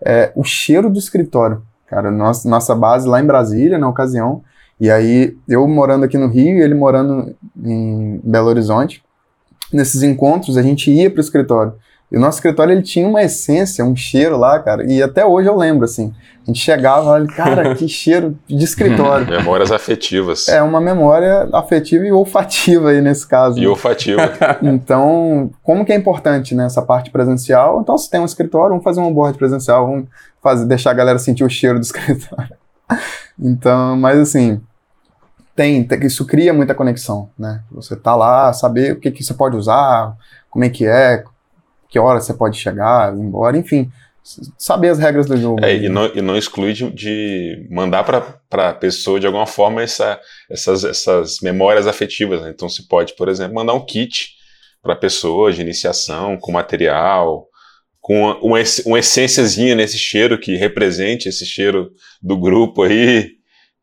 É, o cheiro do escritório. Cara, nossa, nossa base lá em Brasília, na ocasião, e aí eu morando aqui no Rio e ele morando em Belo Horizonte, nesses encontros, a gente ia pro escritório. E o nosso escritório, ele tinha uma essência, um cheiro lá, cara. E até hoje eu lembro, assim. A gente chegava olha, cara, que cheiro de escritório. Memórias afetivas. É, uma memória afetiva e olfativa aí nesse caso. E né? olfativa. então, como que é importante, né, essa parte presencial? Então, se tem um escritório, vamos fazer um board presencial, vamos fazer, deixar a galera sentir o cheiro do escritório. então, mas assim, tem, isso cria muita conexão, né? Você tá lá, saber o que, que você pode usar, como é que é, que hora você pode chegar, ir embora, enfim, saber as regras do jogo. É, e, não, e não exclui de, de mandar para a pessoa de alguma forma essa, essas, essas memórias afetivas. Né? Então se pode, por exemplo, mandar um kit para a pessoa de iniciação, com material, com uma, uma, uma essênciazinha nesse cheiro que represente esse cheiro do grupo aí.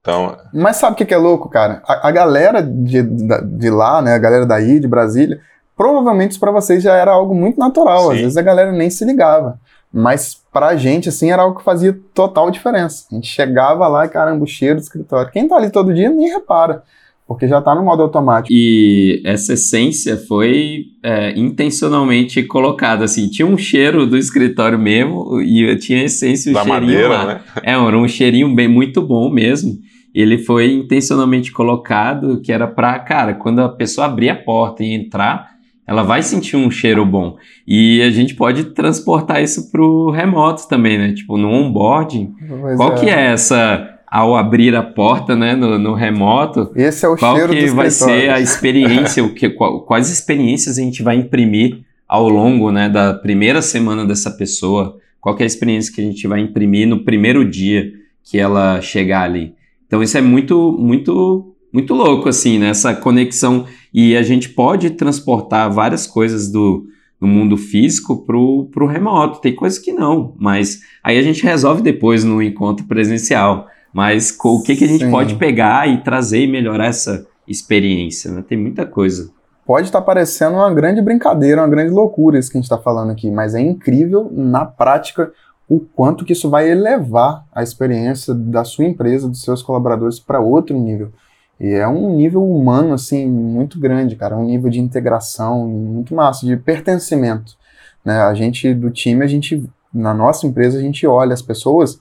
Então... Mas sabe o que, que é louco, cara? A, a galera de, de lá, né, a galera daí, de Brasília, provavelmente isso pra vocês já era algo muito natural. Sim. Às vezes a galera nem se ligava. Mas pra gente, assim, era algo que fazia total diferença. A gente chegava lá e, caramba, o cheiro do escritório. Quem tá ali todo dia nem repara, porque já tá no modo automático. E essa essência foi é, intencionalmente colocada, assim. Tinha um cheiro do escritório mesmo e tinha essência, o da cheirinho madeira, lá. né? É, era um cheirinho bem muito bom mesmo ele foi intencionalmente colocado que era para, cara, quando a pessoa abrir a porta e entrar, ela vai sentir um cheiro bom. E a gente pode transportar isso pro remoto também, né? Tipo, no onboarding. Qual é. que é essa ao abrir a porta, né, no, no remoto? Esse é o qual cheiro que vai ser a experiência, o que quais experiências a gente vai imprimir ao longo, né, da primeira semana dessa pessoa? Qual que é a experiência que a gente vai imprimir no primeiro dia que ela chegar ali? Então isso é muito, muito, muito louco, assim, né? Essa conexão. E a gente pode transportar várias coisas do, do mundo físico pro, pro remoto. Tem coisas que não, mas aí a gente resolve depois no encontro presencial. Mas o que, que a gente Sim. pode pegar e trazer e melhorar essa experiência, né? Tem muita coisa. Pode estar tá parecendo uma grande brincadeira, uma grande loucura isso que a gente está falando aqui, mas é incrível na prática o quanto que isso vai elevar a experiência da sua empresa, dos seus colaboradores para outro nível. E é um nível humano, assim, muito grande, cara. Um nível de integração muito massa, de pertencimento. Né? A gente, do time, a gente, na nossa empresa, a gente olha as pessoas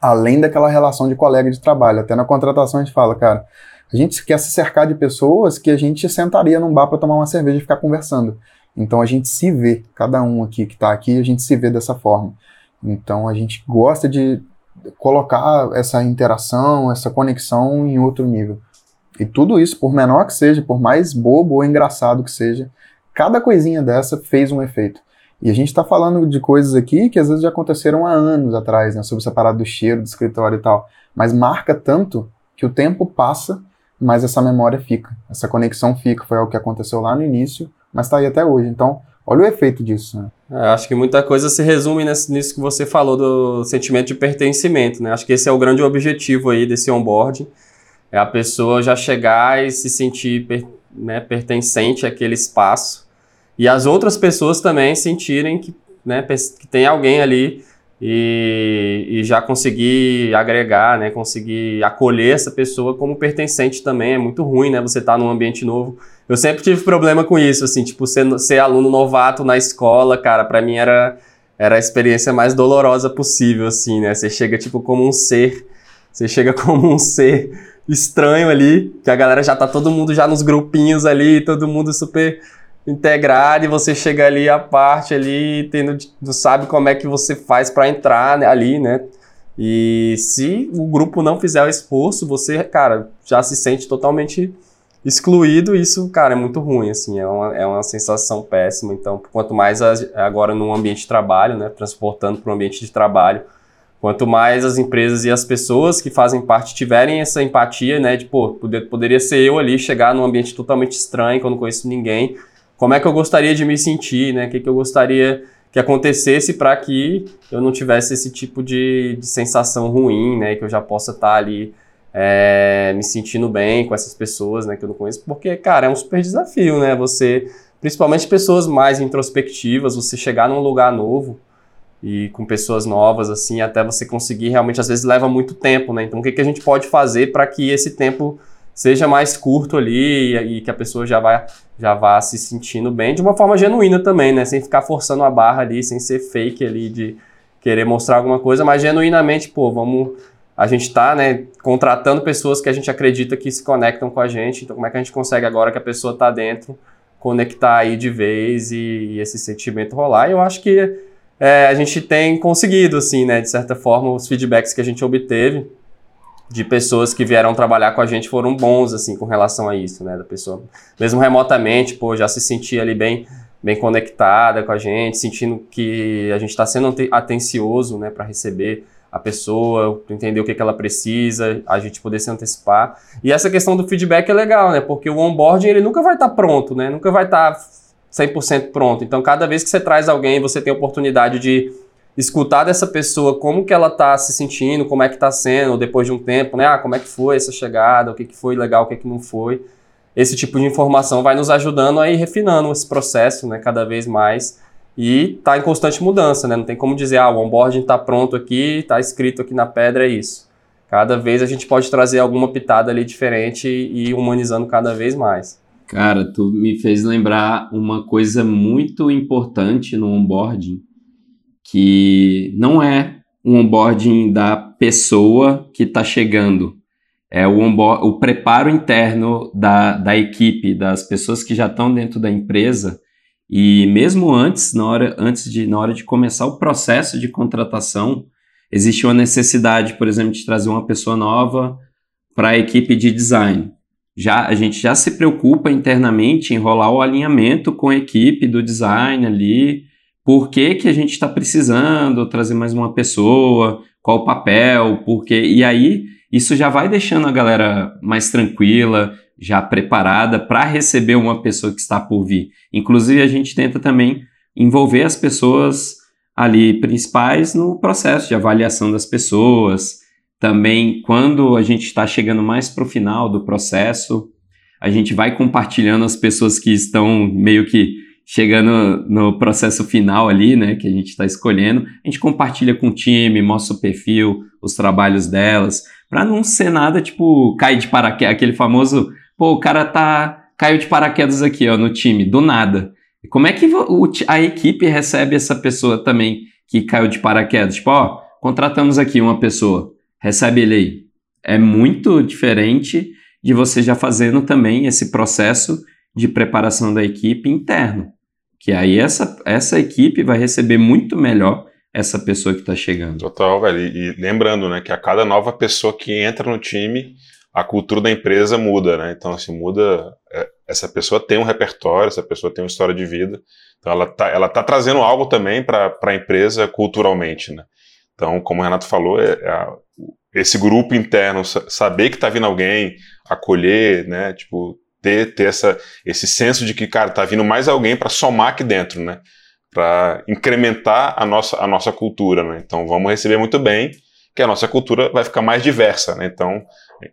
além daquela relação de colega de trabalho. Até na contratação a gente fala, cara, a gente quer se cercar de pessoas que a gente sentaria num bar para tomar uma cerveja e ficar conversando. Então a gente se vê, cada um aqui que está aqui, a gente se vê dessa forma. Então a gente gosta de colocar essa interação, essa conexão em outro nível. E tudo isso, por menor que seja, por mais bobo ou engraçado que seja, cada coisinha dessa fez um efeito. E a gente está falando de coisas aqui que às vezes já aconteceram há anos atrás, né? Sobre essa parada do cheiro do escritório e tal. Mas marca tanto que o tempo passa, mas essa memória fica. Essa conexão fica. Foi o que aconteceu lá no início, mas está aí até hoje. Então, olha o efeito disso. Né? É, acho que muita coisa se resume nesse, nisso que você falou do sentimento de pertencimento, né? Acho que esse é o grande objetivo aí desse onboarding. É a pessoa já chegar e se sentir per, né, pertencente àquele espaço. E as outras pessoas também sentirem que, né, que tem alguém ali e, e, já conseguir agregar, né, conseguir acolher essa pessoa como pertencente também. É muito ruim, né, você tá num ambiente novo. Eu sempre tive problema com isso, assim, tipo, ser, ser aluno novato na escola, cara, para mim era, era a experiência mais dolorosa possível, assim, né? Você chega, tipo, como um ser, você chega como um ser estranho ali, que a galera já tá todo mundo já nos grupinhos ali, todo mundo super integrado e você chega ali a parte ali, tendo, sabe como é que você faz para entrar ali, né? E se o grupo não fizer o esforço, você, cara, já se sente totalmente excluído. Isso, cara, é muito ruim, assim, é uma, é uma sensação péssima. Então, quanto mais agora no ambiente de trabalho, né, transportando para o ambiente de trabalho, Quanto mais as empresas e as pessoas que fazem parte tiverem essa empatia, né, de, pô, poder, poderia ser eu ali, chegar num ambiente totalmente estranho, não conheço ninguém, como é que eu gostaria de me sentir, né, o que, que eu gostaria que acontecesse para que eu não tivesse esse tipo de, de, sensação ruim, né, que eu já possa estar tá ali é, me sentindo bem com essas pessoas, né, que eu não conheço, porque, cara, é um super desafio, né, você, principalmente pessoas mais introspectivas, você chegar num lugar novo, e com pessoas novas, assim, até você conseguir realmente, às vezes leva muito tempo, né? Então, o que, que a gente pode fazer para que esse tempo seja mais curto ali e, e, que a pessoa já vá, já vá se sentindo bem de uma forma genuína também, né? Sem ficar forçando a barra ali, sem ser fake ali de querer mostrar alguma coisa, mas genuinamente, pô, vamos. A gente tá, né, contratando pessoas que a gente acredita que se conectam com a gente, então como é que a gente consegue agora que a pessoa tá dentro, conectar aí de vez e, e esse sentimento rolar? E eu acho que é, a gente tem conseguido, assim, né, de certa forma, os feedbacks que a gente obteve de pessoas que vieram trabalhar com a gente foram bons, assim, com relação a isso, né, da pessoa, mesmo remotamente, pô, já se sentia ali bem, bem conectada com a gente, sentindo que a gente está sendo atencioso, né, para receber a pessoa, entender o que, que ela precisa, a gente poder se antecipar. E essa questão do feedback é legal, né, porque o onboarding, ele nunca vai estar tá pronto, né, nunca vai estar... Tá 100% pronto. Então, cada vez que você traz alguém, você tem a oportunidade de escutar dessa pessoa como que ela está se sentindo, como é que está sendo depois de um tempo, né? Ah, como é que foi essa chegada, o que, que foi legal, o que, que não foi. Esse tipo de informação vai nos ajudando a ir refinando esse processo, né? Cada vez mais. E está em constante mudança, né? Não tem como dizer, ah, o onboarding está pronto aqui, está escrito aqui na pedra, é isso. Cada vez a gente pode trazer alguma pitada ali diferente e humanizando cada vez mais. Cara, tu me fez lembrar uma coisa muito importante no onboarding, que não é um onboarding da pessoa que está chegando, é o, onboard, o preparo interno da, da equipe, das pessoas que já estão dentro da empresa. E mesmo antes, na hora, antes de, na hora de começar o processo de contratação, existe uma necessidade, por exemplo, de trazer uma pessoa nova para a equipe de design já a gente já se preocupa internamente em rolar o alinhamento com a equipe do design ali, por que, que a gente está precisando trazer mais uma pessoa, qual o papel, por quê, e aí isso já vai deixando a galera mais tranquila, já preparada para receber uma pessoa que está por vir. Inclusive a gente tenta também envolver as pessoas ali principais no processo de avaliação das pessoas, também, quando a gente está chegando mais para o final do processo, a gente vai compartilhando as pessoas que estão meio que chegando no processo final ali, né, que a gente está escolhendo, a gente compartilha com o time, mostra o perfil, os trabalhos delas, para não ser nada tipo cair de paraquedas, aquele famoso, pô, o cara tá caiu de paraquedas aqui, ó, no time, do nada. Como é que a equipe recebe essa pessoa também que caiu de paraquedas? Tipo, ó, contratamos aqui uma pessoa recebe ele aí. É muito diferente de você já fazendo também esse processo de preparação da equipe interno. Que aí essa, essa equipe vai receber muito melhor essa pessoa que está chegando. Total, velho. E, e, lembrando, né, que a cada nova pessoa que entra no time, a cultura da empresa muda, né? Então, assim, muda. É, essa pessoa tem um repertório, essa pessoa tem uma história de vida, então ela está ela tá trazendo algo também para a empresa culturalmente, né? Então, como o Renato falou, é, é esse grupo interno, saber que está vindo alguém, acolher, né? Tipo, ter, ter essa, esse senso de que, cara, tá vindo mais alguém para somar aqui dentro, né? Para incrementar a nossa, a nossa cultura, né? Então, vamos receber muito bem, que a nossa cultura vai ficar mais diversa, né? Então,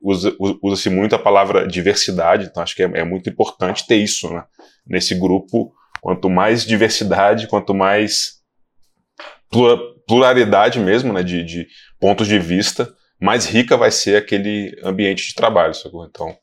usa-se usa muito a palavra diversidade, então acho que é, é muito importante ter isso, né? Nesse grupo, quanto mais diversidade, quanto mais pluralidade mesmo, né? De, de pontos de vista, mais rica vai ser aquele ambiente de trabalho, sacou? Então,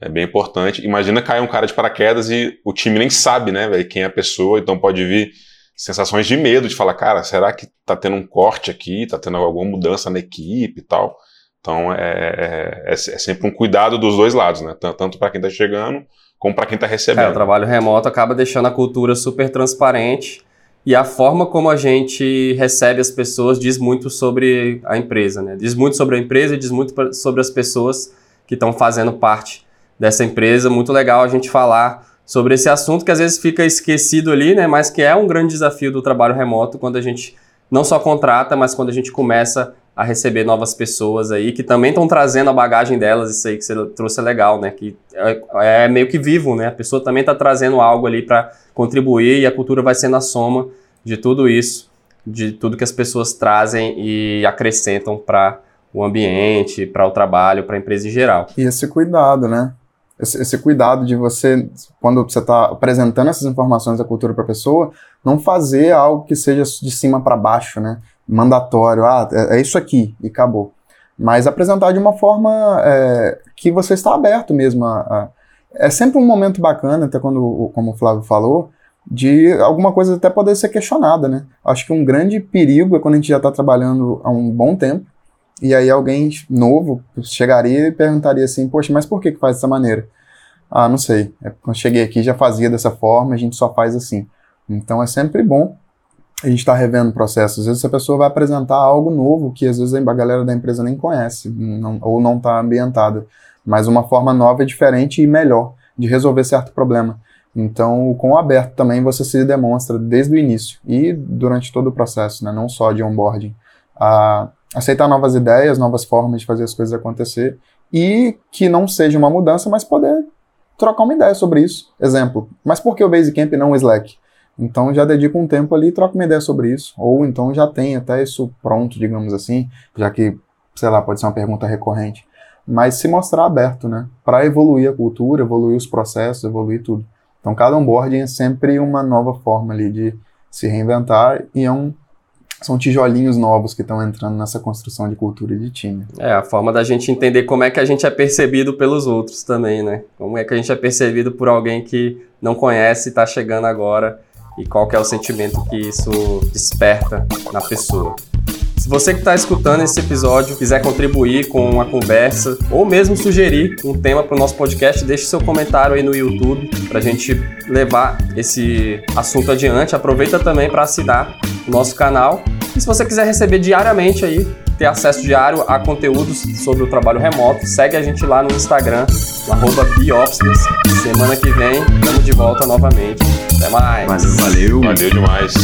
é bem importante. Imagina cair um cara de paraquedas e o time nem sabe, né, velho, quem é a pessoa, então pode vir sensações de medo, de falar, cara, será que tá tendo um corte aqui, tá tendo alguma mudança na equipe e tal. Então é, é, é, é sempre um cuidado dos dois lados, né? Tanto para quem tá chegando como para quem tá recebendo. É, o trabalho remoto acaba deixando a cultura super transparente e a forma como a gente recebe as pessoas diz muito sobre a empresa, né? Diz muito sobre a empresa e diz muito sobre as pessoas que estão fazendo parte dessa empresa. Muito legal a gente falar sobre esse assunto que às vezes fica esquecido ali, né? Mas que é um grande desafio do trabalho remoto quando a gente não só contrata, mas quando a gente começa a receber novas pessoas aí que também estão trazendo a bagagem delas, isso aí que você trouxe é legal, né? Que é, é meio que vivo, né? A pessoa também está trazendo algo ali para contribuir e a cultura vai sendo a soma de tudo isso, de tudo que as pessoas trazem e acrescentam para o ambiente, para o trabalho, para a empresa em geral. E esse cuidado, né? Esse, esse cuidado de você, quando você está apresentando essas informações da cultura para a pessoa, não fazer algo que seja de cima para baixo, né? Mandatório, ah, é, é, isso aqui e acabou. Mas apresentar de uma forma é, que você está aberto mesmo a, a, É sempre um momento bacana, até quando, como o Flávio falou, de alguma coisa até poder ser questionada, né? Acho que um grande perigo é quando a gente já está trabalhando há um bom tempo e aí alguém novo chegaria e perguntaria assim, poxa, mas por que, que faz dessa maneira? Ah, não sei. É, quando cheguei aqui já fazia dessa forma, a gente só faz assim. Então é sempre bom a gente estar tá revendo o processo. Às vezes a pessoa vai apresentar algo novo que às vezes a galera da empresa nem conhece não, ou não está ambientada. Mas uma forma nova e diferente e melhor de resolver certo problema. Então, com o aberto também você se demonstra desde o início e durante todo o processo, né? não só de onboarding. A, aceitar novas ideias, novas formas de fazer as coisas acontecer e que não seja uma mudança, mas poder trocar uma ideia sobre isso. Exemplo, mas por que o Basecamp e não o Slack? Então já dedico um tempo ali e troco uma ideia sobre isso. Ou então já tem até isso pronto, digamos assim, já que, sei lá, pode ser uma pergunta recorrente. Mas se mostrar aberto, né? Para evoluir a cultura, evoluir os processos, evoluir tudo. Então cada onboarding é sempre uma nova forma ali de se reinventar e é um são tijolinhos novos que estão entrando nessa construção de cultura e de time. É, a forma da gente entender como é que a gente é percebido pelos outros também, né? Como é que a gente é percebido por alguém que não conhece e está chegando agora e qual que é o sentimento que isso desperta na pessoa. Se você que está escutando esse episódio quiser contribuir com uma conversa ou mesmo sugerir um tema para o nosso podcast, deixe seu comentário aí no YouTube para a gente levar esse assunto adiante. Aproveita também para assinar o nosso canal. E se você quiser receber diariamente aí, ter acesso diário a conteúdos sobre o trabalho remoto, segue a gente lá no Instagram, no Semana que vem, estamos de volta novamente. Até mais. Valeu. Valeu demais.